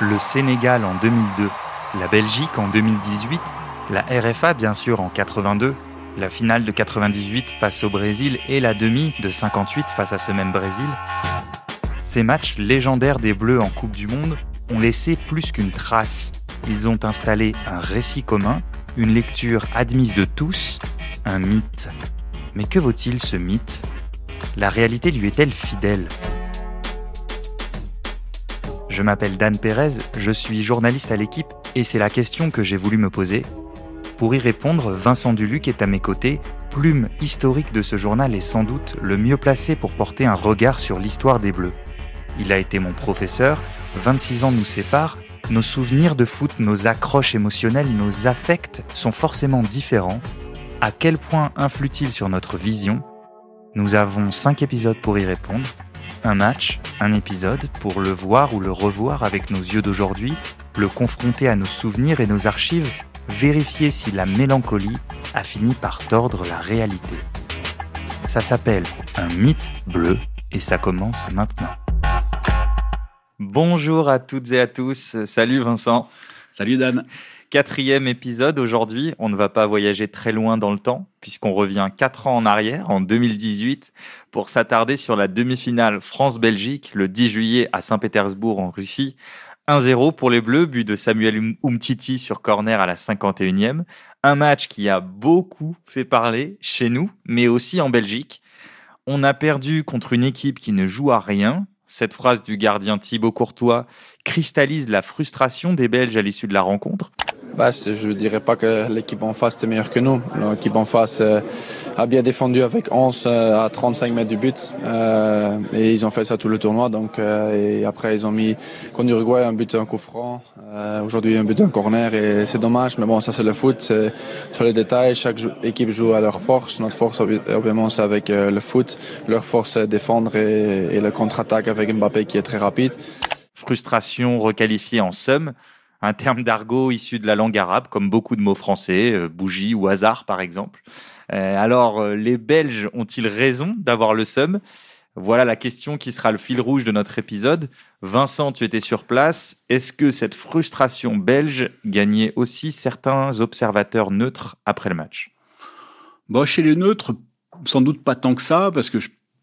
le Sénégal en 2002, la Belgique en 2018, la RFA bien sûr en 82, la finale de 98 face au Brésil et la demi de 58 face à ce même Brésil, ces matchs légendaires des Bleus en Coupe du Monde ont laissé plus qu'une trace. Ils ont installé un récit commun, une lecture admise de tous, un mythe. Mais que vaut-il ce mythe? La réalité lui est-elle fidèle? Je m'appelle Dan Pérez, je suis journaliste à l'équipe et c'est la question que j'ai voulu me poser. Pour y répondre, Vincent Duluc est à mes côtés, plume historique de ce journal et sans doute le mieux placé pour porter un regard sur l'histoire des Bleus. Il a été mon professeur, 26 ans nous séparent, nos souvenirs de foot, nos accroches émotionnelles, nos affects sont forcément différents. À quel point influe-t-il sur notre vision? Nous avons 5 épisodes pour y répondre. Un match, un épisode pour le voir ou le revoir avec nos yeux d'aujourd'hui, le confronter à nos souvenirs et nos archives, vérifier si la mélancolie a fini par tordre la réalité. Ça s'appelle un mythe bleu et ça commence maintenant. Bonjour à toutes et à tous. Salut Vincent. Salut Dan. Quatrième épisode aujourd'hui. On ne va pas voyager très loin dans le temps puisqu'on revient quatre ans en arrière, en 2018, pour s'attarder sur la demi-finale France-Belgique le 10 juillet à Saint-Pétersbourg en Russie. 1-0 pour les Bleus, but de Samuel Umtiti sur corner à la 51e. Un match qui a beaucoup fait parler chez nous, mais aussi en Belgique. On a perdu contre une équipe qui ne joue à rien, cette phrase du gardien Thibaut Courtois cristallise la frustration des Belges à l'issue de la rencontre. Bah, je ne dirais pas que l'équipe en face était meilleure que nous. L'équipe en face euh, a bien défendu avec 11 euh, à 35 mètres du but. Euh, et ils ont fait ça tout le tournoi. Donc, et après, ils ont mis contre l'Uruguay un but, un coup franc. Aujourd'hui, un but, un corner. Et c'est dommage. Mais bon, ça, c'est le foot. C'est sur les détails. Chaque équipe joue à leur force. Notre force, obviamente, c'est avec le foot. Leur force, c'est défendre et, et le contre-attaque avec Mbappé qui est très rapide. Frustration requalifiée en somme un terme d'argot issu de la langue arabe, comme beaucoup de mots français, euh, bougie ou hasard par exemple. Euh, alors, euh, les Belges ont-ils raison d'avoir le seum? Voilà la question qui sera le fil rouge de notre épisode. Vincent, tu étais sur place. Est-ce que cette frustration belge gagnait aussi certains observateurs neutres après le match? Bon, Chez les neutres, sans doute pas tant que ça, parce que,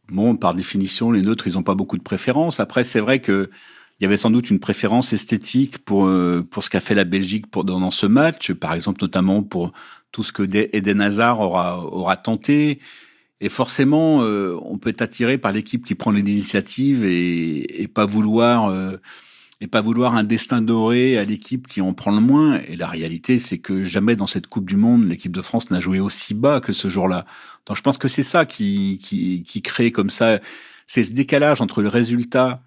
bon, par définition, les neutres, ils n'ont pas beaucoup de préférences. Après, c'est vrai que il y avait sans doute une préférence esthétique pour euh, pour ce qu'a fait la Belgique pour dans, ce match, par exemple notamment pour tout ce que Eden Hazard aura aura tenté. Et forcément, euh, on peut être attiré par l'équipe qui prend les initiatives et, et pas vouloir euh, et pas vouloir un destin doré à l'équipe qui en prend le moins. Et la réalité, c'est que jamais dans cette Coupe du Monde, l'équipe de France n'a joué aussi bas que ce jour-là. Donc je pense que c'est ça qui, qui, qui crée comme ça, c'est ce décalage entre le résultat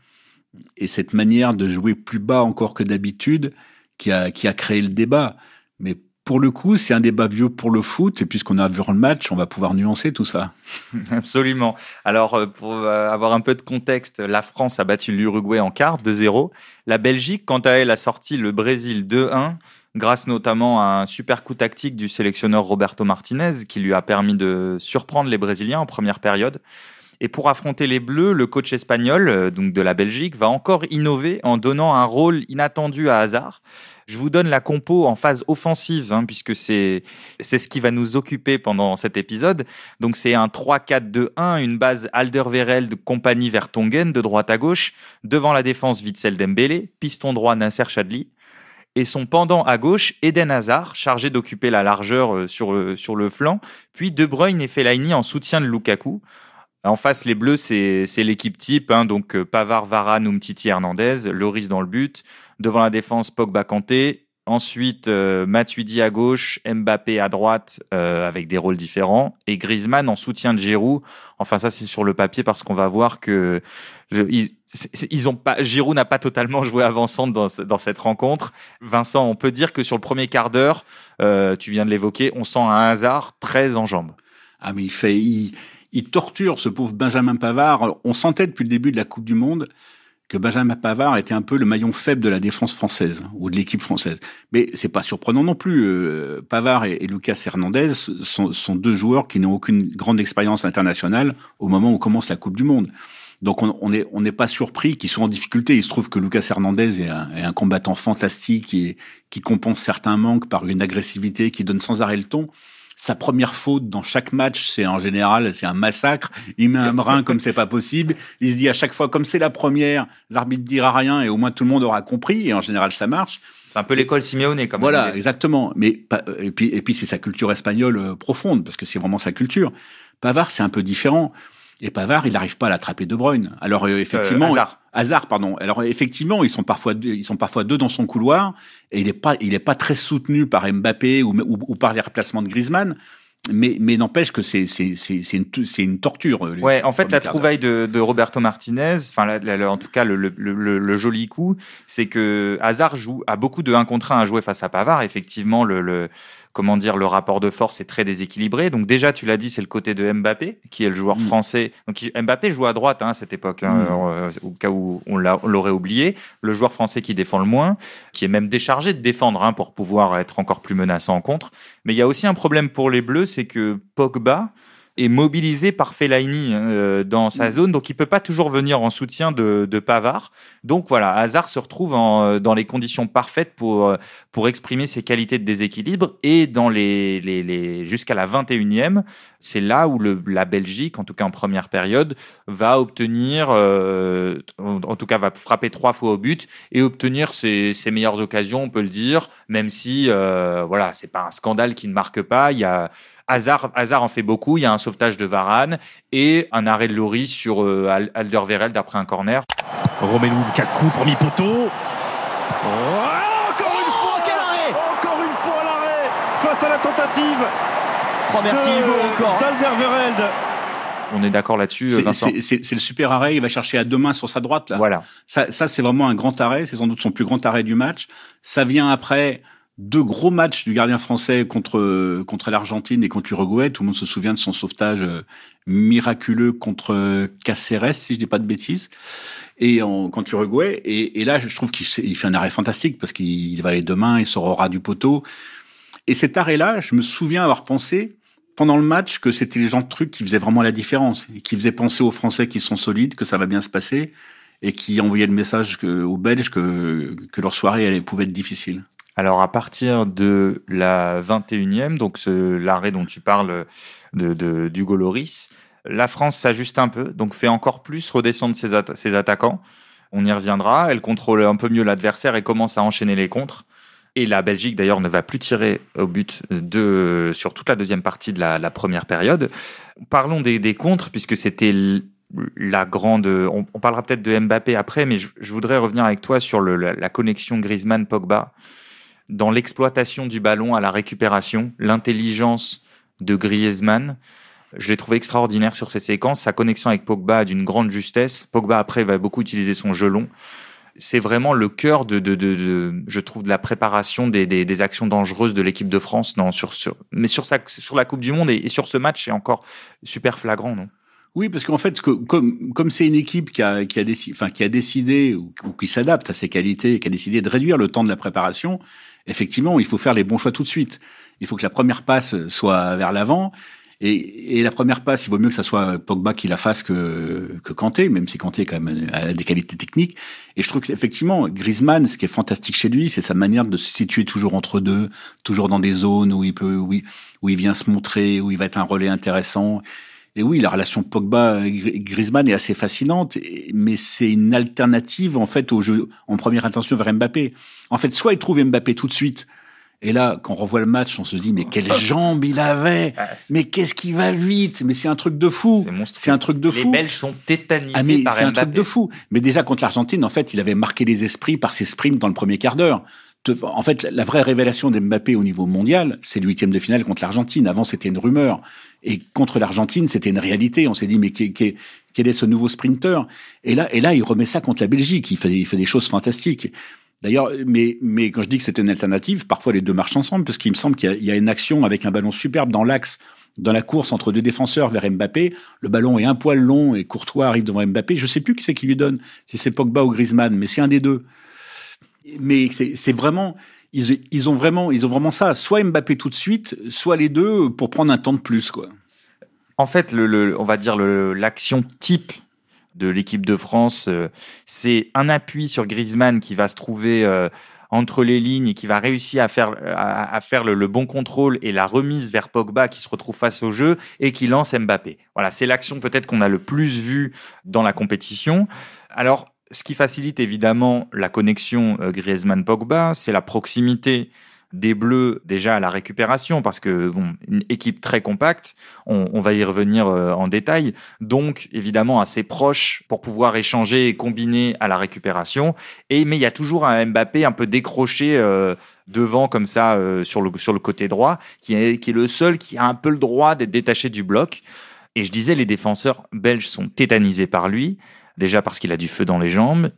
et cette manière de jouer plus bas encore que d'habitude qui a, qui a créé le débat. Mais pour le coup, c'est un débat vieux pour le foot, et puisqu'on a vu le match, on va pouvoir nuancer tout ça. Absolument. Alors, euh, pour euh, avoir un peu de contexte, la France a battu l'Uruguay en quart, 2-0. La Belgique, quant à elle, a sorti le Brésil 2-1, grâce notamment à un super coup tactique du sélectionneur Roberto Martinez, qui lui a permis de surprendre les Brésiliens en première période. Et pour affronter les Bleus, le coach espagnol, euh, donc de la Belgique, va encore innover en donnant un rôle inattendu à Hazard. Je vous donne la compo en phase offensive, hein, puisque c'est ce qui va nous occuper pendant cet épisode. Donc c'est un 3-4-2-1, une base Alderweireld, compagnie Vertonghen de droite à gauche, devant la défense Witzel Dembélé, piston droit Nasser Chadli, et son pendant à gauche, Eden Hazard, chargé d'occuper la largeur euh, sur le, sur le flanc, puis De Bruyne et Fellaini en soutien de Lukaku. En face, les Bleus, c'est l'équipe type, hein, donc euh, Pavard, Varane, Umtiti, Hernandez, Loris dans le but. Devant la défense, Pogba, Kanté. Ensuite, euh, Matuidi à gauche, Mbappé à droite, euh, avec des rôles différents, et Griezmann en soutien de Giroud. Enfin, ça c'est sur le papier parce qu'on va voir que ils, ont pas, Giroud n'a pas totalement joué avant-centre dans, cette rencontre. Vincent, on peut dire que sur le premier quart d'heure, tu viens de l'évoquer, on sent un hasard très en jambes. Ah mais il fait, torture ce pauvre Benjamin Pavard. On sentait depuis le début de la Coupe du Monde que Benjamin Pavard était un peu le maillon faible de la défense française ou de l'équipe française. Mais c'est pas surprenant non plus. Euh, Pavard et, Lucas Hernandez sont, deux joueurs qui n'ont aucune grande expérience internationale au moment où commence la Coupe du Monde. Donc on n'est on n'est pas surpris qu'ils soient en difficulté. Il se trouve que Lucas Hernandez est un, est un combattant fantastique et qui compense certains manques par une agressivité qui donne sans arrêt le ton. Sa première faute dans chaque match, c'est en général, c'est un massacre. Il met un brin comme c'est pas possible. Il se dit à chaque fois, comme c'est la première, l'arbitre dira rien et au moins tout le monde aura compris. Et en général, ça marche. C'est un peu l'école Simeone, comme Voilà, exactement. Mais et puis et puis c'est sa culture espagnole euh, profonde parce que c'est vraiment sa culture. Pavard, c'est un peu différent. Et Pavard, il n'arrive pas à l'attraper De Bruyne. Alors euh, effectivement, Euh, Hazard. pardon. Alors effectivement, ils sont parfois deux, ils sont parfois deux dans son couloir et il n'est pas il est pas très soutenu par Mbappé ou, ou, ou par les replacements de Griezmann. Mais mais n'empêche que c'est c'est une une torture. euh, Ouais, en fait, la trouvaille de, de Roberto Martinez, enfin, en tout cas, le, le- le- le joli coup, c'est que Hazard joue a beaucoup de 1 contre 1 à jouer face à Pavard. Effectivement, le- comment dire, le rapport de force est très déséquilibré. Donc déjà, tu l'as dit, c'est le côté de Mbappé, qui est le joueur Mm. français. Donc Mbappé joue à droite hein, à cette époque, hein, Mm. euh, au cas où on l'aurait oublié. Le joueur français qui défend le moins, qui est même déchargé de défendre hein, pour pouvoir être encore plus menaçant en contre. Mais il y a aussi un problème pour les Bleus, c'est que Pogba est mobilisé par Fellaini euh, dans sa zone, donc il peut pas toujours venir en soutien de, de Pavard. Donc voilà, Hazard se retrouve en, euh, dans les conditions parfaites pour, euh, pour exprimer ses qualités de déséquilibre. Et dans les, les, les jusqu'à la 21e, c'est là où le, la Belgique, en tout cas en première période, va obtenir, euh, en, en tout cas va frapper trois fois au but et obtenir ses, ses meilleures occasions, on peut le dire, même si euh, voilà, c'est pas un scandale qui ne marque pas. Il y a Hazard, Hazard en fait beaucoup. Il y a un sauvetage de Varane et un arrêt de Loris sur euh, Al- Alderweireld après un corner. Romelu Lukaku, premier poteau. Oh, encore une fois quel arrêt Encore une fois l'arrêt face à la tentative Oh, merci de- Hugo encore. d'Alderweireld. On est d'accord là-dessus, C'est- Vincent C'est c'est- c'est le super arrêt. Il va chercher à deux mains sur sa droite là. Voilà. Ça, ça c'est vraiment un grand arrêt. C'est sans doute son plus grand arrêt du match. Ça vient après deux gros matchs du gardien français contre contre l'Argentine et contre l'Uruguay. Tout le monde se souvient de son sauvetage euh, miraculeux contre Caceres, si je dis pas de bêtises, et en, contre l'Uruguay. Et, là, je trouve qu'il fait- un arrêt fantastique parce qu'il il va les deux mains, il sort au ras du poteau. Et cet arrêt-là, je me souviens avoir pensé pendant le match que c'était les gens de trucs qui faisaient vraiment la différence, et qui faisaient penser aux Français qui sont solides, que ça va bien se passer, et qui envoyaient le message aux Belges que, que leur soirée elle, pouvait être difficile. Alors à partir de la 21e, donc l'arrêt dont tu parles de, de, Loris, la France s'ajuste un peu, donc fait encore plus redescendre ses, ses attaquants. On y reviendra. Elle contrôle un peu mieux l'adversaire et commence à enchaîner les contres. Et la Belgique, d'ailleurs, ne va plus tirer au but de, sur toute la deuxième partie de la, première période. Parlons des, contres, puisque c'était la grande. On, parlera peut-être de Mbappé après, mais je, voudrais revenir avec toi sur la, la connexion Griezmann-Pogba dans l'exploitation du ballon à la récupération, l'intelligence de Griezmann. Je l'ai trouvé extraordinaire sur ces séquences. Sa connexion avec Pogba a d'une grande justesse. Pogba, après, va beaucoup utiliser son gelon. C'est vraiment le cœur de, de, de, de- je trouve, de la préparation des, des, des actions dangereuses de l'équipe de France. Non, sur, sur, mais sur, sa, sur la Coupe du Monde et, sur ce match, c'est encore super flagrant, non? Oui, parce qu'en fait, que- comme comme c'est une équipe qui a qui a décidé, enfin qui a décidé ou, ou qui s'adapte à ses qualités, qui a décidé de réduire le temps de la préparation, effectivement, il faut faire les bons choix tout de suite. Il faut que la première passe soit vers l'avant. Et, et la première passe, il vaut mieux que ça soit Pogba qui la fasse que, que Kanté, même si Kanté quand même a des qualités techniques. Et je trouve qu'effectivement, Griezmann, ce qui est fantastique chez lui, c'est sa manière de se situer toujours entre deux, toujours dans des zones où il peut, où il, où il vient se montrer, où il va être un relais intéressant. Et oui, la relation Pogba-Griezmann est assez fascinante, mais c'est une alternative en fait au jeu en première intention vers Mbappé. En fait, soit il trouve Mbappé tout de suite, et là, quand on revoit le match, on se dit mais quelle jambe il avait, Ah, mais qu'est-ce qui va vite, mais c'est un truc de fou, C'est un truc de Les fou. Belges sont tétanisés Ah mais par c'est un truc de fou. Mais déjà contre l'Argentine, en fait, il avait marqué les esprits par ses sprints dans le premier quart d'heure. En fait, la vraie révélation d'Mbappé au niveau mondial, c'est le huitième de finale contre l'Argentine. Avant, c'était une rumeur. Et contre l'Argentine, c'était une réalité. On s'est dit, mais qu'est- qu'est- quel est ce nouveau sprinter Et là, et là, il remet ça contre la Belgique. Il fait, il fait des choses fantastiques. D'ailleurs, mais, mais quand je dis que c'était une alternative, parfois les deux marchent ensemble, parce qu'il me semble qu'il y y a une action avec un ballon superbe dans l'axe dans la course entre deux défenseurs vers Mbappé, le ballon est un poil long et Courtois arrive devant Mbappé. Je sais plus qui c'est qui lui donne, si c'est Pogba ou Griezmann, mais c'est un des deux. Mais c'est vraiment, ils, ont vraiment, ils ont vraiment ça. Soit Mbappé tout de suite, soit les deux pour prendre un temps de plus, quoi. En fait, le, le- on va dire le- l'action type de l'équipe de France. C'est un appui sur Griezmann qui va se trouver entre les lignes et qui va réussir à faire, faire le, bon contrôle et la remise vers Pogba qui se retrouve face au jeu et qui lance Mbappé. Voilà, c'est l'action peut-être qu'on a le plus vue dans la compétition. Alors, ce qui facilite évidemment la connexion euh, Griezmann-Pogba, c'est la proximité des Bleus déjà à la récupération parce que bon, une équipe très compacte, on, va y revenir euh, en détail, donc évidemment assez proche pour pouvoir échanger et combiner à la récupération. Et mais il y a toujours un Mbappé un peu décroché euh, devant comme ça sur le sur le côté droit, qui est qui est le seul qui a un peu le droit d'être détaché du bloc. Et je disais, les défenseurs belges sont tétanisés par lui déjà parce qu'il a du feu dans les jambes,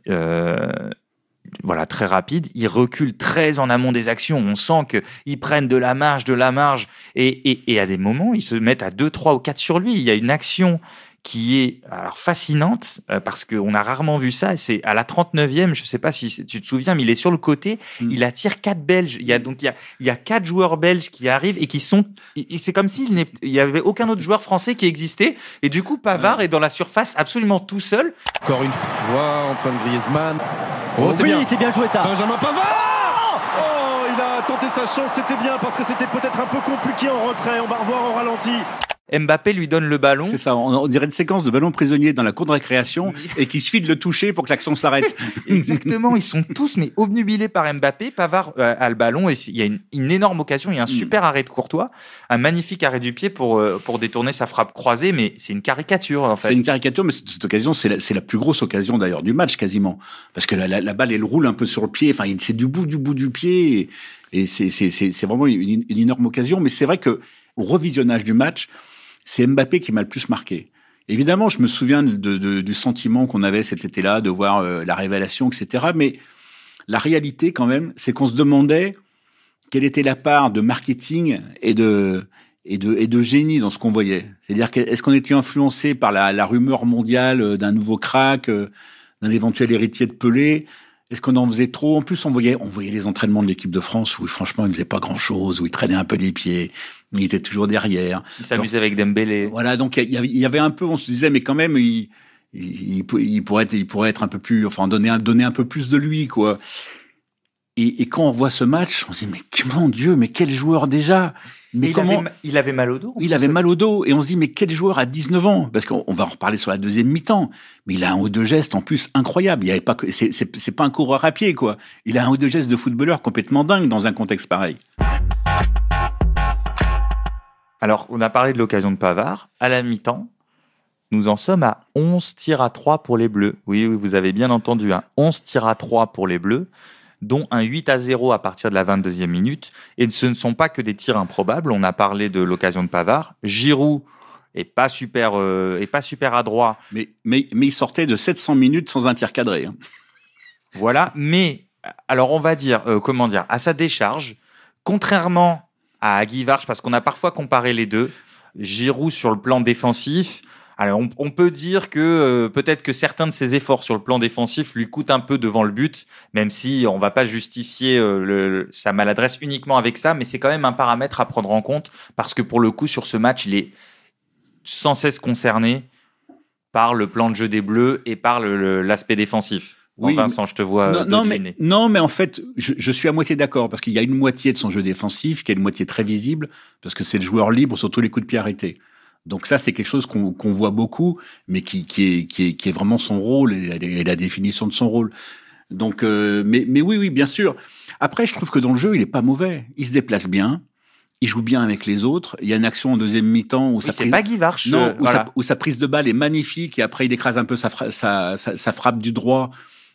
voilà, très rapide. Ils reculent très en amont des actions. On sent qu'ils prennent de la marge, de la marge. Et, et, à des moments, ils se mettent à 2, 3 ou 4 sur lui. Il y a une action qui est alors fascinante euh, parce qu'on a rarement vu ça. C'est à la 39e, je sais pas si tu te souviens, mais il est sur le côté, mm. il attire quatre Belges. Il y a donc il y a, il y a quatre joueurs belges qui arrivent et qui sont. C'est comme s'il n'y avait aucun autre joueur français qui existait. Et du coup, Pavard est dans la surface absolument tout seul. Encore une fois, Antoine Griezmann. Oh, oui, c'est bien joué ça. Benjamin Pavard. Oh, il a tenté sa chance, c'était bien parce que c'était peut-être un peu compliqué en retrait. On va revoir en ralenti. Mbappé lui donne le ballon. C'est ça, on, dirait une séquence de ballons prisonniers dans la cour de récréation et qui suffit de le toucher pour que l'action s'arrête. Exactement, ils sont tous mais obnubilés par Mbappé. Pavard euh, a le ballon et il y a une, énorme occasion, il y a un mm. super arrêt de Courtois, un magnifique arrêt du pied pour, euh, pour détourner sa frappe croisée, mais c'est une caricature en fait. C'est une caricature, mais cette occasion, c'est la, la, plus grosse occasion d'ailleurs du match quasiment. Parce que la, la, balle, elle roule un peu sur le pied, enfin c'est du bout du bout du pied et, et c'est vraiment une, une énorme occasion. Mais c'est vrai que au revisionnage du match, c'est Mbappé qui m'a le plus marqué. Évidemment, je me souviens du sentiment qu'on avait cet été-là, de voir euh, la révélation, etc. Mais la réalité, quand même, c'est qu'on se demandait quelle était la part de marketing et de, et de, et de génie dans ce qu'on voyait. C'est-à-dire, est-ce qu'on était influencé par la, la rumeur mondiale euh, d'un nouveau crack, euh, d'un éventuel héritier de Pelé? Est-ce qu'on en faisait trop? En plus, on voyait, on voyait les entraînements de l'équipe de France où, franchement, il faisait pas grand-chose, où il traînait un peu les pieds, il était toujours derrière. Il s'amusait avec Dembélé. Voilà, donc il y, avait un peu, on se disait, mais quand même, il, il, pourrait, être, il pourrait être un peu plus, enfin, donner donner un peu plus de lui, quoi. Et, et quand on voit ce match, on se dit, mais mon Dieu, mais quel joueur déjà mais il, avait, il avait mal au dos. Il avait mal au dos. Et on se dit, mais quel joueur à 19 ans? Parce qu'on va en reparler sur la deuxième mi-temps. Mais il a un haut de geste en plus incroyable. Il y avait pas, c'est, c'est, pas un coureur à pied, quoi. Il a un haut de geste de footballeur complètement dingue dans un contexte pareil. Alors, on a parlé de l'occasion de Pavard. À la mi-temps, nous en sommes à 11 tirs à 3 pour les Bleus. Oui, oui, vous avez bien entendu, hein. 11 tirs à 3 pour les Bleus dont un 8 à 0 à partir de la 22e minute. Et ce ne sont pas que des tirs improbables. On a parlé de l'occasion de Pavard. Giroud est pas super, euh, pas super adroit. Mais, mais, mais il sortait de 700 minutes sans un tir cadré. Hein. Voilà. Mais, alors on va dire, euh, comment dire, à sa décharge, contrairement à Guy Varche, parce qu'on a parfois comparé les deux, Giroud sur le plan défensif, alors, on, peut dire que euh, peut-être que certains de ses efforts sur le plan défensif lui coûtent un peu devant le but, même si on va pas justifier euh, sa maladresse uniquement avec ça, mais c'est quand même un paramètre à prendre en compte parce que pour le coup, sur ce match, il est sans cesse concerné par le plan de jeu des Bleus et par l'aspect défensif. Oui, Vincent, je te vois. Non, mais, non, mais en fait, je, je suis à moitié d'accord parce qu'il y a une moitié de son jeu défensif qui est une moitié très visible parce que c'est le joueur libre sur tous les coups de pied arrêtés. Donc ça, c'est quelque chose qu'on voit beaucoup, mais qui, qui, est, qui, est, qui est vraiment son rôle et, la définition de son rôle. Donc, euh, mais, mais oui, oui, bien sûr. Après, je trouve que dans le jeu, il est pas mauvais. Il se déplace bien. Il joue bien avec les autres. Il y a une action en deuxième mi-temps où, sa, prise... pas Guy non, euh, où, sa, où, sa, prise de balle est magnifique et après il écrase un peu sa, sa, sa frappe du droit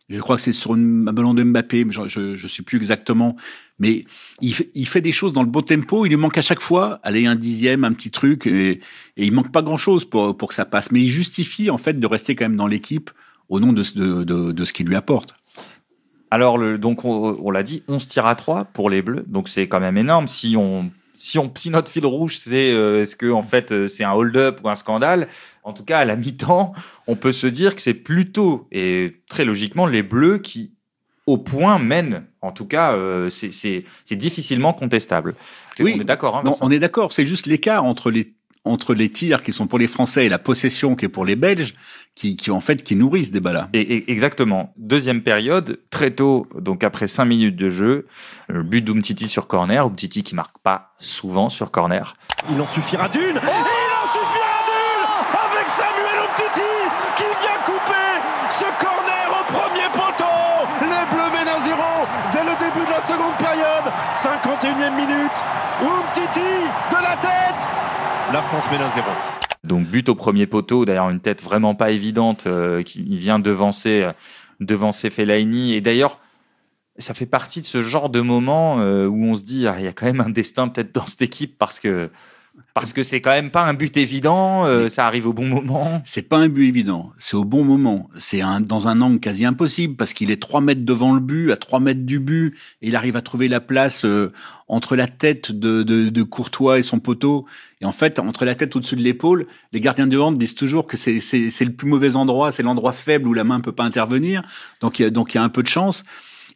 je crois que c'est sur un ballon de Mbappé, je ne sais plus exactement. Mais il, fait des choses dans le beau tempo. Il lui manque à chaque fois, aller un dixième, un petit truc, et, et il manque pas grand-chose pour, pour que ça passe. Mais il justifie en fait de rester quand même dans l'équipe au nom de, de, de, ce qu'il lui apporte. Alors, donc, on, on l'a dit, 11 tirs à 3 pour les Bleus. Donc, c'est quand même énorme. Si on si, on, si notre fil rouge, c'est euh, est-ce que en fait euh, c'est un hold-up ou un scandale, en tout cas à la mi-temps, on peut se dire que c'est plutôt et très logiquement les Bleus qui au point mènent. En tout cas, euh, c'est difficilement contestable. Oui, on est d'accord. Hein, on est d'accord. C'est juste l'écart entre les entre les tirs qui sont pour les Français et la possession qui est pour les Belges, qui, qui en fait qui nourrissent ce débat-là. Et, exactement. Deuxième période, très tôt, donc après cinq minutes de jeu, le but d'Umtiti sur corner, Umtiti qui marque pas souvent sur corner. Il en suffira d'une. et il en suffira d'une avec Samuel Umtiti qui vient couper ce corner au premier poteau. Les Bleus mènent à zéro dès le début de la seconde période. 51e minute. Umtiti de la tête. La France. Donc but au premier poteau, d'ailleurs une tête vraiment pas évidente euh, qui vient devancer euh, devancer Fellaini et d'ailleurs ça fait partie de ce genre de moment euh, où on se dit ah, il y a quand même un destin peut-être dans cette équipe parce que parce que c'est quand même pas un but évident, euh, ça arrive au bon moment. C'est pas un but évident, c'est au bon moment. C'est un, dans un angle quasi impossible parce qu'il est 3 mètres devant le but, à 3 mètres du but, et il arrive à trouver la place euh, entre la tête de, de, de, Courtois et son poteau. Et en fait, entre la tête au-dessus de l'épaule, les gardiens de hand disent toujours que c'est, c'est, c'est le plus mauvais endroit, c'est l'endroit faible où la main peut pas intervenir. Donc il y a, donc il y a un peu de chance.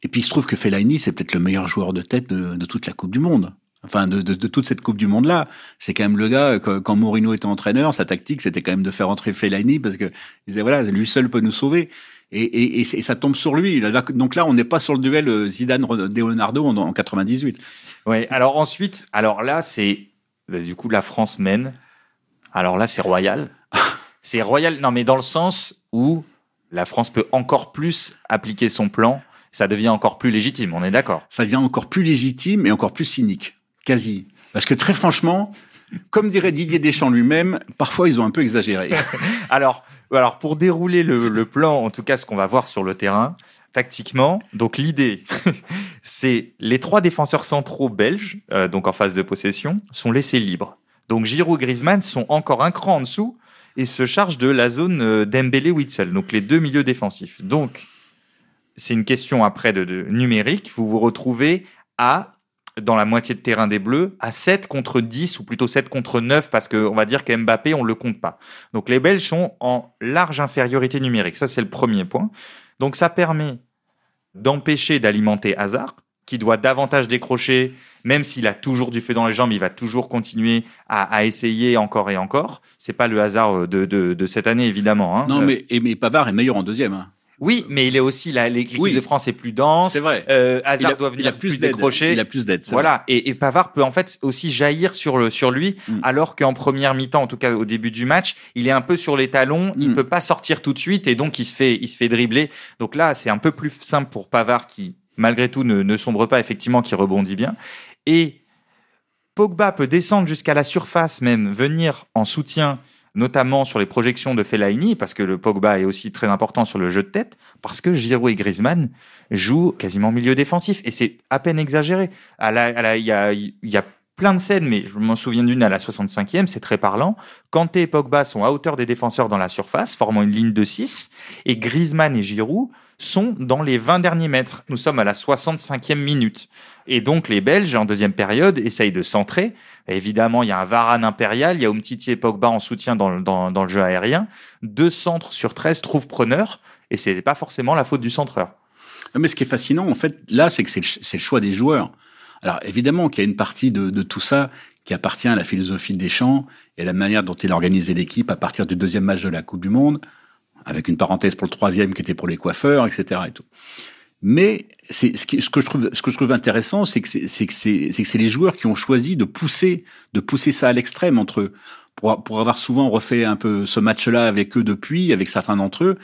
Et puis il se trouve que Fellaini, c'est peut-être le meilleur joueur de tête de, de toute la Coupe du Monde enfin de, de, de, toute cette Coupe du Monde là. C'est quand même le gars quand Mourinho était entraîneur, sa tactique c'était quand même de faire entrer Fellaini parce que il disait voilà lui seul peut nous sauver. Et, et, et, ça tombe sur lui. Donc là, on n'est pas sur le duel euh, Zidane-Leonardo en, en 98. Oui. Alors ensuite, alors là, c'est bah, du coup la France mène. Alors là, c'est royal. c'est royal. Non, mais dans le sens où la France peut encore plus appliquer son plan. Ça devient encore plus légitime. On est d'accord. Ça devient encore plus légitime et encore plus cynique. Quasi. Parce que très franchement, comme dirait Didier Deschamps lui-même, parfois ils ont un peu exagéré. alors, alors pour dérouler le, plan, en tout cas ce qu'on va voir sur le terrain, tactiquement, donc l'idée, c'est les trois défenseurs centraux belges, euh, donc en phase de possession, sont laissés libres. Donc Giroud et Griezmann sont encore un cran en dessous et se chargent de la zone euh, Dembélé-Witzel, donc les deux milieux défensifs. Donc c'est une question après de numérique, vous vous retrouvez à dans la moitié de terrain des Bleus à 7 contre 10 ou plutôt 7 contre 9 parce qu'on va dire qu'Mbappé on le compte pas. Donc les Belges sont en large infériorité numérique. Ça c'est le premier point. Donc ça permet d'empêcher d'alimenter Hazard qui doit davantage décrocher même s'il a toujours du feu dans les jambes, il va toujours continuer à, essayer encore et encore. C'est pas le hasard de, de, cette année évidemment. Hein. Non, mais, mais Pavard est meilleur en deuxième. Hein. Oui, mais il est aussi l'équipe de France est plus dense. C'est vrai. Euh, Hazard doit venir a plus, décrocher. Il a plus d'aide. Voilà. Et, et, Pavard peut en fait aussi jaillir sur le sur lui, mm. alors qu'en première mi-temps, en tout cas au début du match, il est un peu sur les talons. Il mm. peut pas sortir tout de suite et donc il se fait il se fait dribbler. Donc là, c'est un peu plus simple pour Pavard qui malgré tout ne, ne sombre pas effectivement, qui rebondit bien. Et Pogba peut descendre jusqu'à la surface même, venir en soutien notamment sur les projections de Fellaini, parce que le Pogba est aussi très important sur le jeu de tête, parce que Giroud et Griezmann jouent quasiment milieu défensif, et c'est à peine exagéré. Il y a, y a plein de scènes, mais je m'en souviens d'une à la 65e, c'est très parlant. Kanté et Pogba sont à hauteur des défenseurs dans la surface, formant une ligne de 6, et Griezmann et Giroud sont dans les 20 derniers mètres. Nous sommes à la 65e minute. Et donc les Belges, en deuxième période, essayent de centrer. Évidemment, il y a un Varane impérial, il y a Umtiti et Pogba en soutien dans, le jeu aérien. Deux centres sur 13 trouvent preneur, et ce n'est pas forcément la faute du centreur. Mais ce qui est fascinant, en fait, là, c'est que c'est le, choix des joueurs. Alors évidemment qu'il y a une partie de, de, tout ça qui appartient à la philosophie de Deschamps et à la manière dont il a organisé l'équipe à partir du deuxième match de la Coupe du Monde avec une parenthèse pour le troisième qui était pour les coiffeurs, etc. Et tout. Mais ce, ce, que je trouve, ce que je trouve intéressant, c'est que c'est que c'est les joueurs qui ont choisi de pousser, de pousser ça à l'extrême entre eux. Pour, pour avoir souvent refait un peu ce match-là avec eux depuis, avec certains d'entre eux,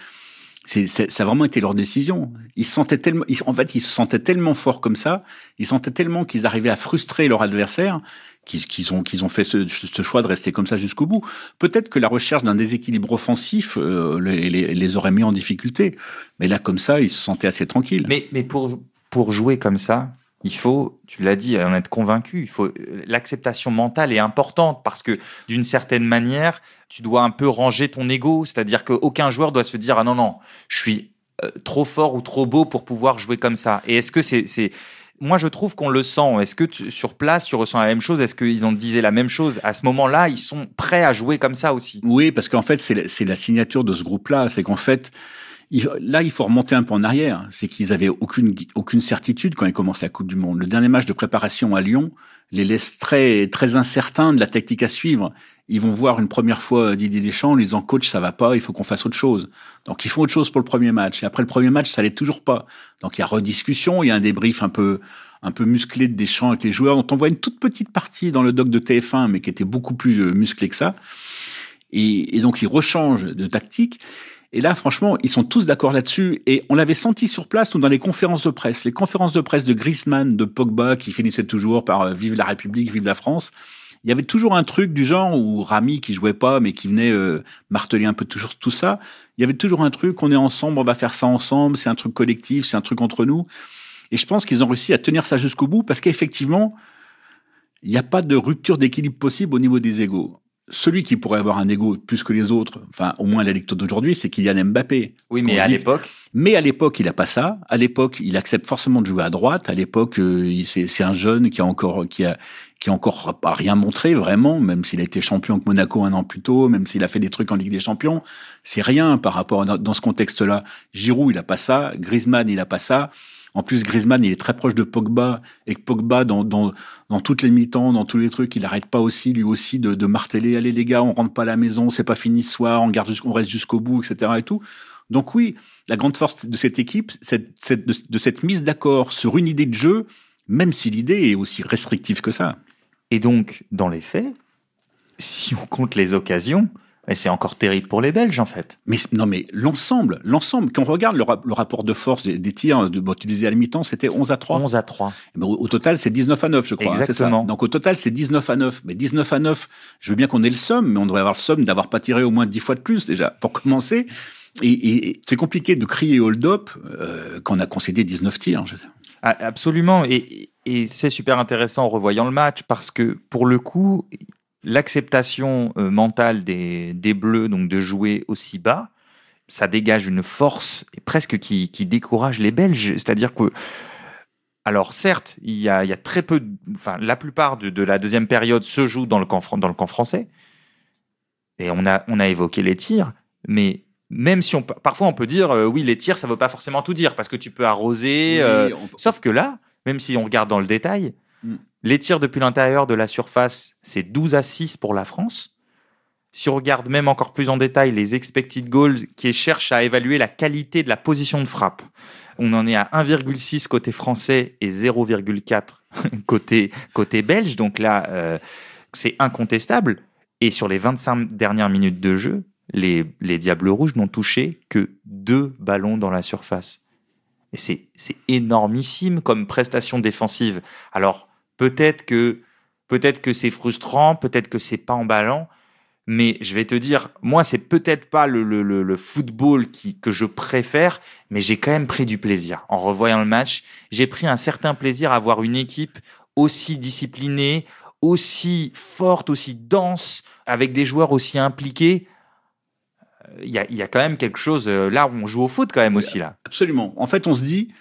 c'est, ça a vraiment été leur décision. Ils se sentaient tellement, en fait, ils se sentaient tellement forts comme ça, ils sentaient tellement qu'ils arrivaient à frustrer leur adversaire qu'ils ont, qu'ils ont fait ce, ce, choix de rester comme ça jusqu'au bout. Peut-être que la recherche d'un déséquilibre offensif euh, les, les, aurait mis en difficulté. Mais là, comme ça, ils se sentaient assez tranquilles. Mais, mais pour, pour jouer comme ça, il faut, tu l'as dit, en être convaincu. Il faut l'acceptation mentale est importante parce que d'une certaine manière, tu dois un peu ranger ton ego. C'est-à-dire qu'aucun joueur doit se dire ah non non, je suis euh, trop fort ou trop beau pour pouvoir jouer comme ça. Et est-ce que c'est moi, je trouve qu'on le sent. Est-ce que sur place, tu ressens la même chose? Est-ce qu'ils ont disait la même chose? À ce moment-là, ils sont prêts à jouer comme ça aussi Oui, parce qu'en fait, c'est la, la, signature de ce groupe-là. C'est qu'en fait, là, il faut remonter un peu en arrière. C'est qu'ils avaient aucune, aucune certitude quand ils commencent la Coupe du Monde. Le dernier match de préparation à Lyon les laisse très, très incertains de la tactique à suivre. Ils vont voir une première fois Didier Deschamps en lui disant coach, ça va pas, il faut qu'on fasse autre chose. Donc ils font autre chose pour le premier match. Et après le premier match, ça allait toujours pas. Donc il y a rediscussion, il y a un débrief un peu, un peu musclé de Deschamps avec les joueurs, dont on voit une toute petite partie dans le doc de TF1, mais qui était beaucoup plus euh, musclé que ça. Et donc ils rechangent de tactique. Et là, franchement, ils sont tous d'accord là-dessus. Et on l'avait senti sur place ou dans les conférences de presse. Les conférences de presse de Griezmann, de Pogba, qui finissaient toujours par euh, Vive la République, Vive la France. Il y avait toujours un truc du genre où Rami, qui jouait pas, mais qui venait euh, marteler un peu toujours tout ça. Il y avait toujours un truc, on est ensemble, on va faire ça ensemble, c'est un truc collectif, c'est un truc entre nous. Et je pense qu'ils ont réussi à tenir ça jusqu'au bout parce qu'effectivement, il n'y a pas de rupture d'équilibre possible au niveau des égaux celui qui pourrait avoir un ego plus que les autres, enfin au moins la lecture d'aujourd'hui, c'est Kylian Mbappé. Oui, mais à l'époque. Mais à l'époque, il a pas ça. À l'époque, il accepte forcément de jouer à droite. À l'époque, euh, c'est un jeune qui a encore qui a qui a encore pas rien montré vraiment, même s'il a été champion avec Monaco un an plus tôt, même s'il a fait des trucs en Ligue des Champions, c'est rien par rapport à, dans ce contexte-là. Giroud, il a pas ça. Griezmann, il a pas ça. En plus, Griezmann, il est très proche de Pogba, et Pogba, dans, dans, toutes les mi-temps, dans tous les trucs, il n'arrête pas aussi, lui aussi, de, marteler, allez les gars, on rentre pas à la maison, c'est pas fini ce soir, on, garde, reste jusqu'au bout, etc. et tout. Donc oui, la grande force de cette équipe, de cette mise d'accord sur une idée de jeu, même si l'idée est aussi restrictive que ça. Et donc, dans les faits, si on compte les occasions, et c'est encore terrible pour les Belges, en fait. Mais non, mais l'ensemble, l'ensemble, quand on regarde le, rapport de force des, tirs, de, bon, tu disais à la mi-temps, c'était 11 à 3. 11 à 3. Eh ben, au, total, c'est 19 à 9, je crois. Hein, Exactement. ça Donc au total, c'est 19 à 9. Mais 19 à 9, je veux bien qu'on ait le somme, mais on devrait avoir le somme d'avoir pas tiré au moins 10 fois de plus, déjà, pour commencer. Et, et c'est compliqué de crier hold-up euh, quand on a concédé 19 tirs. Je sais. Ah, absolument. Et, et c'est super intéressant en revoyant le match parce que pour le coup, l'acceptation euh, mentale des, des, Bleus, donc de jouer aussi bas, ça dégage une force presque qui, qui décourage les Belges. C'est-à-dire que, alors certes, il y a, il y a très peu, enfin la plupart de, de, la deuxième période se joue dans le camp, dans le camp français. Et on a, on a évoqué les tirs, mais même si on, parfois on peut dire, euh, oui, les tirs, ça ne veut pas forcément tout dire, parce que tu peux arroser. Euh, sauf que là, même si on regarde dans le détail, mm. Les tirs depuis l'intérieur de la surface, c'est 12 à 6 pour la France. Si on regarde même encore plus en détail les expected goals qui cherchent à évaluer la qualité de la position de frappe, on en est à 1,6 côté français et 0,4 côté, côté belge. Donc là, euh, c'est incontestable. Et sur les 25 dernières minutes de jeu, les, les Diables Rouges n'ont touché que deux ballons dans la surface. Et c'est énormissime comme prestation défensive. Alors, Peut-être que, peut-être que c'est frustrant, peut-être que c'est pas emballant, mais je vais te dire, moi, c'est peut-être pas le, football que je préfère, mais j'ai quand même pris du plaisir. En revoyant le match, j'ai pris un certain plaisir à voir une équipe aussi disciplinée, aussi forte, aussi dense, avec des joueurs aussi impliqués. Il y a, quand même quelque chose, euh, là, on joue au foot quand même aussi, là. Absolument. En fait, on se dit,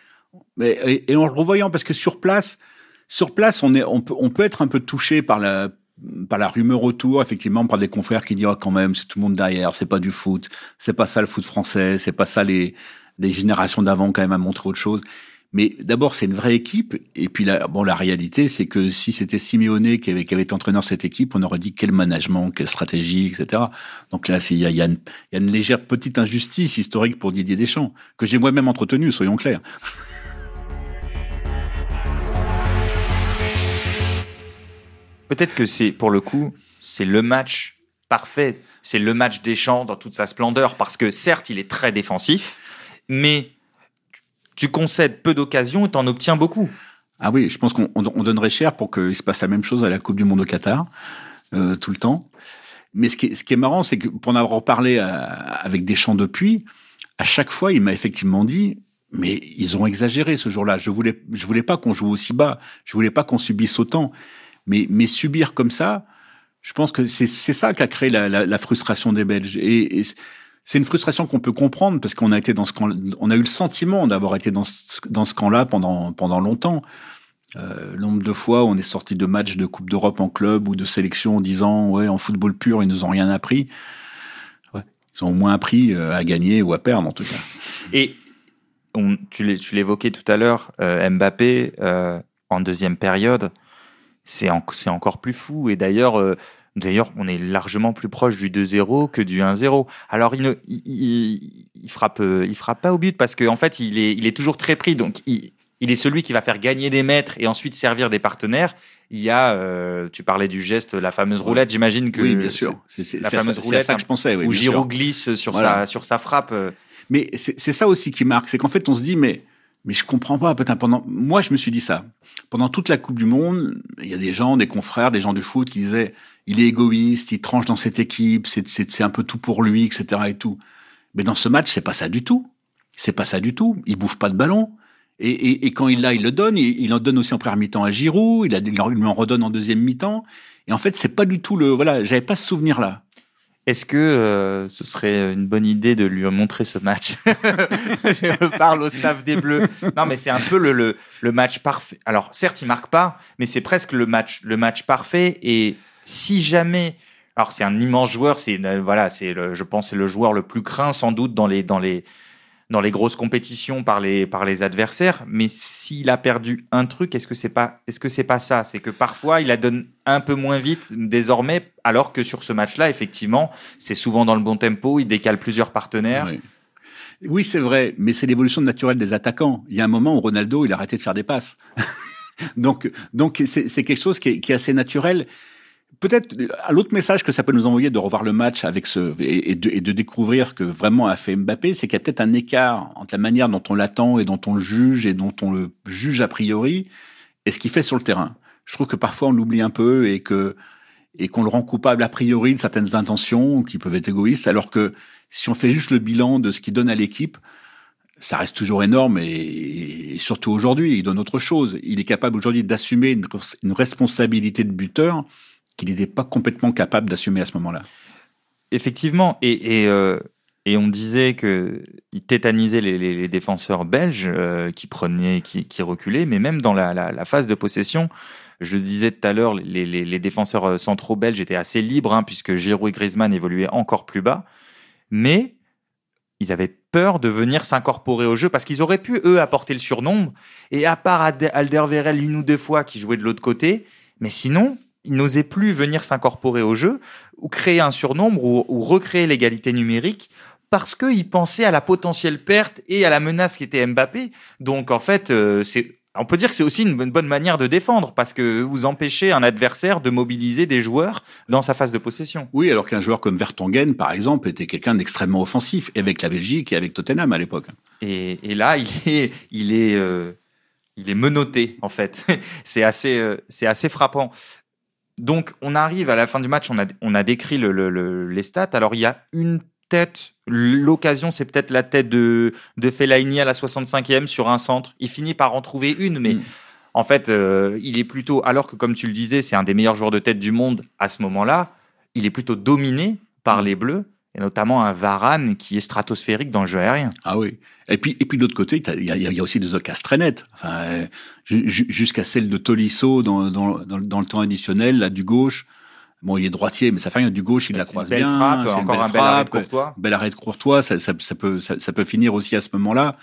et en le revoyant, parce que sur place, sur place, on, est, on, peut, on peut être un peu touché par la, par la rumeur autour, effectivement, par des confrères qui disent oh, quand même, c'est tout le monde derrière, c'est pas du foot, c'est pas ça le foot français, c'est pas ça les, les générations d'avant quand même à montrer autre chose. Mais d'abord, c'est une vraie équipe. Et puis, la, bon, la réalité, c'est que si c'était Simeone qui avait, qui avait été entraîneur de cette équipe, on aurait dit quel management, quelle stratégie, etc. Donc là, il y a, y, a y a une légère petite injustice historique pour Didier Deschamps, que j'ai moi-même entretenu, soyons clairs. Peut-être que c'est, pour le coup, c'est le match parfait. C'est le match des champs dans toute sa splendeur parce que certes, il est très défensif, mais tu concèdes peu d'occasions et tu en obtiens beaucoup. Ah oui, je pense qu'on donnerait cher pour qu'il se passe la même chose à la Coupe du Monde au Qatar, euh, tout le temps. Mais ce qui est, ce qui est marrant, c'est que pour en avoir parlé euh, avec Deschamps depuis, à chaque fois, il m'a effectivement dit, mais ils ont exagéré ce jour-là. Je voulais, je voulais pas qu'on joue aussi bas. Je voulais pas qu'on subisse autant. Mais, subir comme ça, je pense que c'est ça qui a créé la, frustration des Belges. Et, c'est une frustration qu'on peut comprendre parce qu'on a été dans ce camp, on a eu le sentiment d'avoir été dans ce, dans ce camp-là pendant pendant longtemps. Euh, nombre de fois, on est sorti de matchs de Coupe d'Europe en club ou de sélection en disant ouais en football pur ils nous ont rien appris. Ils ont au moins appris à gagner ou à perdre en tout cas. Et tu l'évoquais tout à l'heure, Mbappé en deuxième période, c'est encore plus fou. Et d'ailleurs, D'ailleurs, on est largement plus proche du 2-0 que du 1-0. Alors, il ne, il, frappe, il frappe pas au but parce qu'en en fait, il est, il est toujours très pris. Donc, il, il est celui qui va faire gagner des mètres et ensuite servir des partenaires. Il y a, euh, tu parlais du geste, la fameuse roulette. J'imagine que oui, bien sûr. C'est la fameuse roulette. ça que je pensais. Oui, où Giroud glisse sur sa sur sa frappe. Euh. Mais c'est ça aussi qui marque, c'est qu'en fait, on se dit, mais mais je comprends pas. Pendant, moi, je me suis dit ça. Pendant toute la Coupe du Monde, il y a des gens, des confrères, des gens du foot qui disaient, il est égoïste, il tranche dans cette équipe, c'est un peu tout pour lui, etc. et tout. Mais dans ce match, c'est pas ça du tout. C'est pas ça du tout. Il bouffe pas de ballon. Et, et, et, quand il l'a, il le donne. Il, il, en donne aussi en première mi-temps à Giroud. Il, il lui en redonne en deuxième mi-temps. Et en fait, c'est pas du tout le. Voilà, j'avais pas ce souvenir-là. Est-ce que euh, ce serait une bonne idée de lui montrer ce match? Je parle au staff des Bleus. Non, mais c'est un peu le, le, le, match parfait. Alors, certes, il marque pas, mais c'est presque le match, le match parfait. Et si jamais, alors c'est un immense joueur, c'est voilà, c'est je pense c'est le joueur le plus craint sans doute dans les dans les dans les grosses compétitions par les, par les adversaires. Mais s'il a perdu un truc, est-ce que c'est pas, est-ce que c'est pas ça? C'est que parfois il la donne un peu moins vite désormais, alors que sur ce match-là, effectivement, c'est souvent dans le bon tempo. Il décale plusieurs partenaires. Oui. c'est vrai, mais c'est l'évolution naturelle des attaquants. Il y a un moment où Ronaldo, il a arrêté de faire des passes. donc, donc c'est quelque chose qui est, qui est assez naturel peut-être l'autre message que ça peut nous envoyer de revoir le match avec ce et, de, et de, découvrir ce que vraiment a fait Mbappé, c'est qu'il y a peut-être un écart entre la manière dont on l'attend et dont on le juge et dont on le juge a priori et ce qu'il fait sur le terrain. Je trouve que parfois on l'oublie un peu et que et qu'on le rend coupable a priori de certaines intentions qui peuvent être égoïstes, alors que si on fait juste le bilan de ce qu'il donne à l'équipe, ça reste toujours énorme et, surtout aujourd'hui, il donne autre chose. Il est capable aujourd'hui d'assumer une responsabilité de buteur qu'il n'était pas complètement capable d'assumer à ce moment-là. Effectivement, et, euh, on disait qu'il tétanisait les, défenseurs belges euh, qui prenaient, qui, reculaient, mais même dans la, phase de possession, je disais tout à l'heure, les, les, défenseurs euh, centraux belges étaient assez libres, hein, puisque Giroud et Griezmann évoluaient encore plus bas, mais ils avaient peur de venir s'incorporer au jeu parce qu'ils auraient pu, eux, apporter le surnombre. Et à part Alderweireld une ou deux fois qui jouait de l'autre côté, mais sinon, il n'osait plus venir s'incorporer au jeu ou créer un surnombre ou, recréer l'égalité numérique parce qu'il pensait à la potentielle perte et à la menace qui était Mbappé. Donc en fait, euh, c'est on peut dire que c'est aussi une bonne manière de défendre parce que vous empêchez un adversaire de mobiliser des joueurs dans sa phase de possession. Oui, alors qu'un joueur comme Vertonghen, par exemple, était quelqu'un d'extrêmement offensif, avec la Belgique et avec Tottenham à l'époque. Et, là, il est, il est, euh, il est menotté en fait. c'est assez, euh, c'est assez frappant. Donc, on arrive à la fin du match, on a, on a décrit le, les stats. Alors, il y a une tête, l'occasion, c'est peut-être la tête de, de Fellaini à la 65e sur un centre. Il finit par en trouver une, mais mm. en fait, euh, il est plutôt, alors que comme tu le disais, c'est un des meilleurs joueurs de tête du monde à ce moment-là, il est plutôt dominé par mm. les Bleus et notamment un Varane qui est stratosphérique dans le jeu aérien. Ah oui. Et puis, et puis de l'autre côté, il y, y a, aussi des occasions très nettes. Enfin, euh, jusqu'à celle de Tolisso dans, dans, dans, le temps additionnel, là, du gauche. Bon, il est droitier, mais ça fait rien. Du gauche, il la croise bien. Frappe, encore un bel arrêt de Courtois. Bel arrêt de Courtois, ça, ça, ça peut, ça, ça, peut finir aussi à ce moment-là.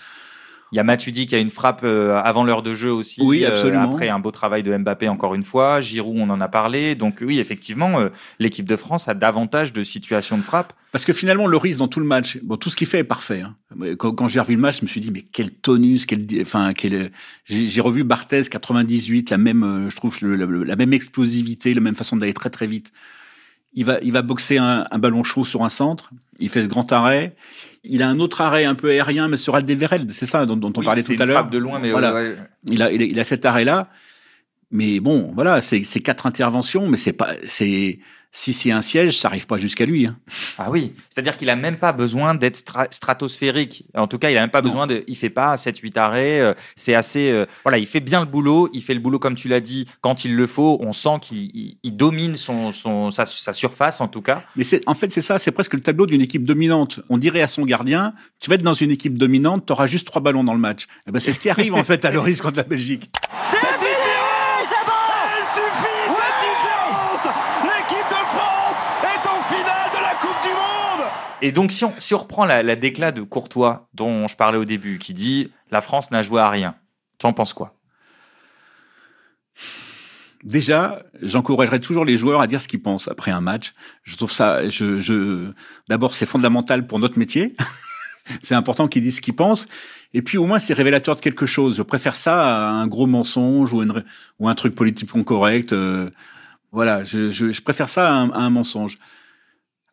Il y a Matuidi qui a une frappe euh, avant l'heure de jeu aussi. Oui, euh, absolument. après un beau travail de Mbappé encore une fois. Giroud, on en a parlé. Donc oui, effectivement, euh, l'équipe de France a davantage de situations de frappe. Parce que finalement, Loris, dans tout le match, bon, tout ce qu'il fait est parfait. Hein. Quand, j'ai revu le match, je me suis dit, mais quel tonus, quel, enfin, quel, j'ai revu Barthez 98, la même, je trouve, la même explosivité, la même façon d'aller très très vite il va, il va boxer un, un, ballon chaud sur un centre, il fait ce grand arrêt, il a un autre arrêt un peu aérien, mais sur Aldevereld, c'est ça dont, dont on parlait tout à l'heure. de loin, mais voilà. Il, a, il, a, cet arrêt-là, mais bon, voilà, c'est quatre interventions, mais c'est pas, c'est, si c'est un siège, ça arrive pas jusqu'à lui. Hein. Ah oui, c'est-à-dire qu'il a même pas besoin d'être stratosphérique. En tout cas, il a même pas besoin de. Il fait pas 7-8 arrêts. Euh, c'est assez. Euh, voilà, il fait bien le boulot. Il fait le boulot comme tu l'as dit quand il le faut. On sent qu'il domine son, son sa, surface en tout cas. Mais c'est en fait c'est ça. C'est presque le tableau d'une équipe dominante. On dirait à son gardien, tu vas être dans une équipe dominante, tu auras juste trois ballons dans le match. Eh ben, c'est ce qui arrive en fait à Loris contre la Belgique. Et donc, si on, reprend la, la de Courtois, dont je parlais au début, qui dit la France n'a joué à rien, tu en penses quoi? Déjà, j'encouragerais toujours les joueurs à dire ce qu'ils pensent après un match. Je trouve ça, d'abord, c'est fondamental pour notre métier. c'est important qu'ils disent ce qu'ils pensent. Et puis, au moins, c'est révélateur de quelque chose. Je préfère ça à un gros mensonge ou, un truc politiquement correct. Euh, voilà, je, préfère ça à un mensonge.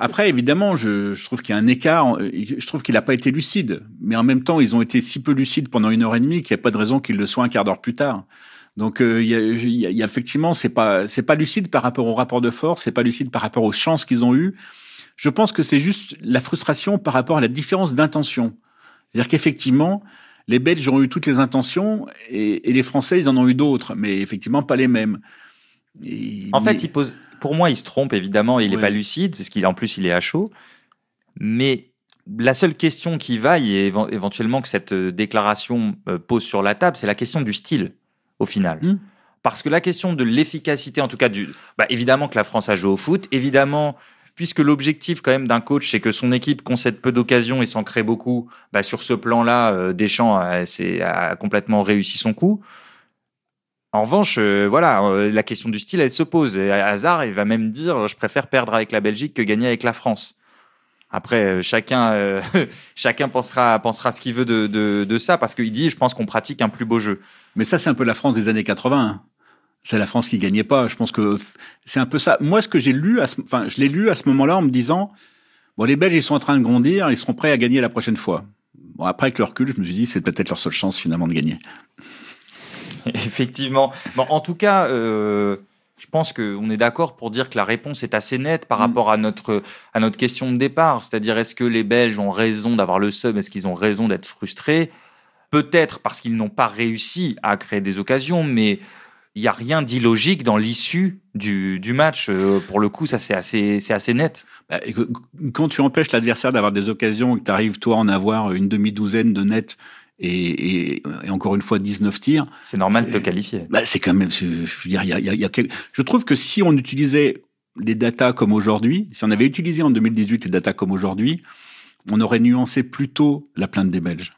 Après, évidemment, je, je trouve qu'il y a un écart. Je trouve qu'il n'a pas été lucide. Mais en même temps, ils ont été si peu lucides pendant une heure et demie qu'il n'y a pas de raison qu'ils le soient un quart d'heure plus tard. Donc euh, y, a, y, y, a, effectivement c'est pas c'est pas lucide par rapport au rapport de force, c'est pas lucide par rapport aux chances qu'ils ont eues. Je pense que c'est juste la frustration par rapport à la différence d'intention. C'est-à-dire qu'effectivement les Belges ont eu toutes les intentions et, les Français ils en ont eu d'autres, mais effectivement pas les mêmes. Et, en mais... fait, il pose. Pour moi, il se trompe évidemment. Il n'est ouais. pas lucide parce qu'il en plus il est à chaud. Mais la seule question qui vaille et éventuellement que cette déclaration euh, pose sur la table, c'est la question du style au final. Mmh. Parce que la question de l'efficacité, en tout cas, du, bah, évidemment que la France a joué au foot, évidemment, puisque l'objectif quand même d'un coach, c'est que son équipe concède peu d'occasions et s'en crée beaucoup, bah, sur ce plan-là, euh, Deschamps a, a, complètement réussi son coup. En revanche, euh, voilà, euh, la question du style, elle se pose. Et Hazard, il va même dire, je préfère perdre avec la Belgique que gagner avec la France. Après, euh, chacun, chacun pensera, pensera ce qu'il veut de, de, ça, parce qu'il dit, je pense qu'on pratique un plus beau jeu. Mais ça, c'est un peu la France des années 80. Hein. C'est la France qui gagnait pas. Je pense que c'est un peu ça. Moi, ce que j'ai lu, enfin, je l'ai lu à ce moment-là en me disant, bon, les Belges, ils sont en train de grandir, ils seront prêts à gagner la prochaine fois. Bon, après, avec le recul, je me suis dit, c'est peut-être leur seule chance finalement de gagner. Effectivement. Bon, en tout cas, euh, je pense qu'on est d'accord pour dire que la réponse est assez nette par mmh. rapport à notre, à notre question de départ. C'est-à-dire, est-ce que les Belges ont raison d'avoir le seum Est-ce qu'ils ont raison d'être frustrés? Peut-être parce qu'ils n'ont pas réussi à créer des occasions, mais il n'y a rien d'illogique dans l'issue du, du, match. Euh, pour le coup, ça, c'est assez, c'est assez net. Bah, quand tu empêches l'adversaire d'avoir des occasions et que tu arrives, toi, à en avoir une demi-douzaine de nets et, et, et, encore une fois 19 tirs. C'est normal de te qualifier. Bah, c'est quand même, je veux dire, il y a, y a, y a quelque... je trouve que si on utilisait les datas comme aujourd'hui, si on avait utilisé en 2018 les datas comme aujourd'hui, on aurait nuancé plutôt la plainte des Belges.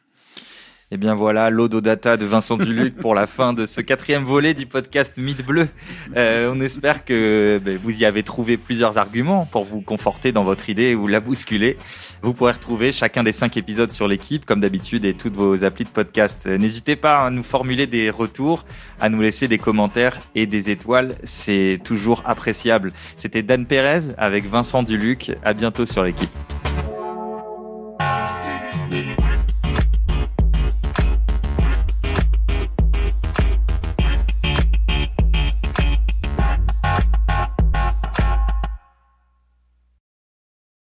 Eh bien voilà, l'ododata de Vincent Duluc pour la fin de ce quatrième volet du podcast Mythe Bleu. Euh, on espère que ben, vous y avez trouvé plusieurs arguments pour vous conforter dans votre idée ou la bousculer. Vous pourrez retrouver chacun des cinq épisodes sur l'équipe, comme d'habitude, et toutes vos applis de podcast. N'hésitez pas à nous formuler des retours, à nous laisser des commentaires et des étoiles. C'est toujours appréciable. C'était Dan Pérez avec Vincent Duluc. À bientôt sur l'équipe.